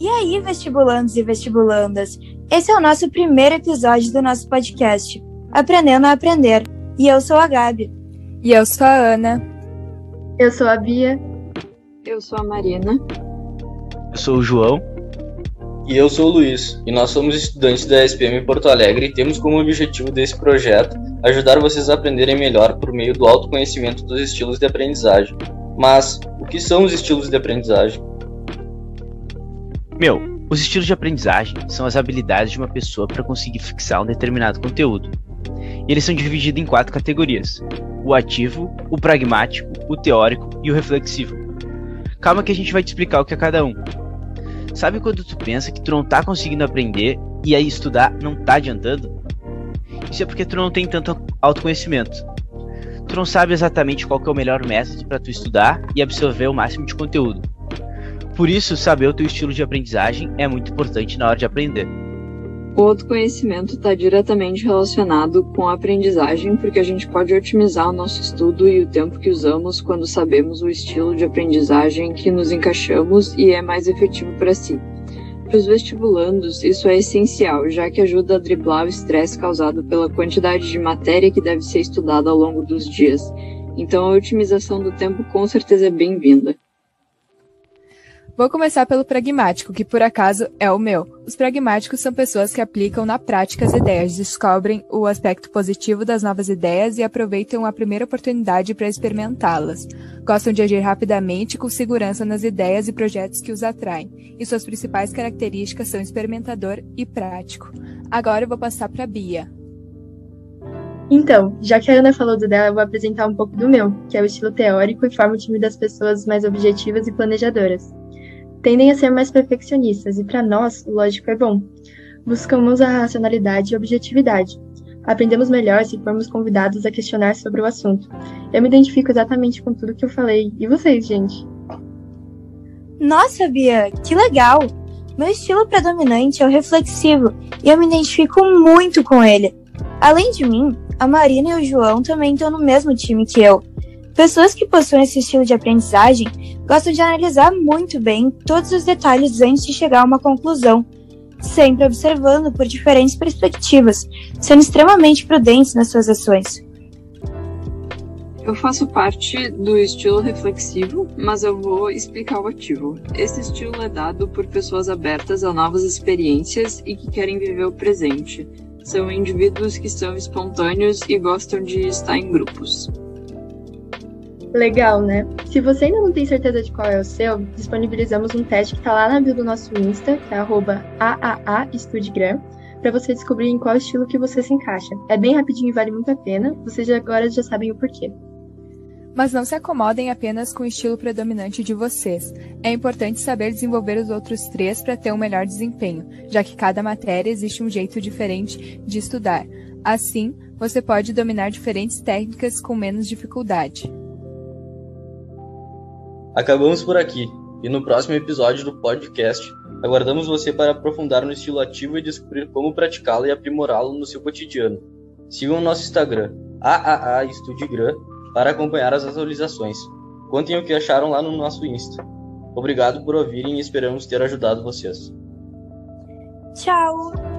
E aí, vestibulandos e vestibulandas? Esse é o nosso primeiro episódio do nosso podcast, Aprendendo a Aprender. E eu sou a Gabi. E eu sou a Ana. Eu sou a Bia. Eu sou a Marina. Eu sou o João. E eu sou o Luiz, e nós somos estudantes da SPM Porto Alegre e temos como objetivo desse projeto ajudar vocês a aprenderem melhor por meio do autoconhecimento dos estilos de aprendizagem. Mas, o que são os estilos de aprendizagem? Meu, os estilos de aprendizagem são as habilidades de uma pessoa para conseguir fixar um determinado conteúdo. E eles são divididos em quatro categorias: o ativo, o pragmático, o teórico e o reflexivo. Calma que a gente vai te explicar o que é cada um. Sabe quando tu pensa que tu não tá conseguindo aprender e aí estudar não tá adiantando? Isso é porque tu não tem tanto autoconhecimento. Tu não sabe exatamente qual é o melhor método para tu estudar e absorver o máximo de conteúdo. Por isso, saber o teu estilo de aprendizagem é muito importante na hora de aprender. O autoconhecimento está diretamente relacionado com a aprendizagem, porque a gente pode otimizar o nosso estudo e o tempo que usamos quando sabemos o estilo de aprendizagem que nos encaixamos e é mais efetivo para si. Para os vestibulandos, isso é essencial, já que ajuda a driblar o estresse causado pela quantidade de matéria que deve ser estudada ao longo dos dias. Então, a otimização do tempo com certeza é bem-vinda. Vou começar pelo pragmático, que por acaso é o meu. Os pragmáticos são pessoas que aplicam na prática as ideias, descobrem o aspecto positivo das novas ideias e aproveitam a primeira oportunidade para experimentá-las. Gostam de agir rapidamente com segurança nas ideias e projetos que os atraem, e suas principais características são experimentador e prático. Agora eu vou passar para Bia. Então, já que a Ana falou do dela, eu vou apresentar um pouco do meu, que é o estilo teórico e forma o time das pessoas mais objetivas e planejadoras tendem a ser mais perfeccionistas, e para nós, o lógico é bom. Buscamos a racionalidade e objetividade. Aprendemos melhor se formos convidados a questionar sobre o assunto. Eu me identifico exatamente com tudo que eu falei. E vocês, gente? Nossa, Bia, que legal! Meu estilo predominante é o reflexivo e eu me identifico muito com ele. Além de mim, a Marina e o João também estão no mesmo time que eu. Pessoas que possuem esse estilo de aprendizagem gostam de analisar muito bem todos os detalhes antes de chegar a uma conclusão, sempre observando por diferentes perspectivas, sendo extremamente prudentes nas suas ações. Eu faço parte do estilo reflexivo, mas eu vou explicar o ativo. Esse estilo é dado por pessoas abertas a novas experiências e que querem viver o presente. São indivíduos que são espontâneos e gostam de estar em grupos. Legal, né? Se você ainda não tem certeza de qual é o seu, disponibilizamos um teste que está lá na bio do nosso Insta, que é AAAEstudigram, para você descobrir em qual estilo que você se encaixa. É bem rapidinho e vale muito a pena, vocês agora já sabem o porquê. Mas não se acomodem apenas com o estilo predominante de vocês. É importante saber desenvolver os outros três para ter um melhor desempenho, já que cada matéria existe um jeito diferente de estudar. Assim, você pode dominar diferentes técnicas com menos dificuldade. Acabamos por aqui, e no próximo episódio do podcast, aguardamos você para aprofundar no estilo ativo e descobrir como praticá-lo e aprimorá-lo no seu cotidiano. Sigam o nosso Instagram, AAAEstudigram, para acompanhar as atualizações. Contem o que acharam lá no nosso Insta. Obrigado por ouvirem e esperamos ter ajudado vocês. Tchau!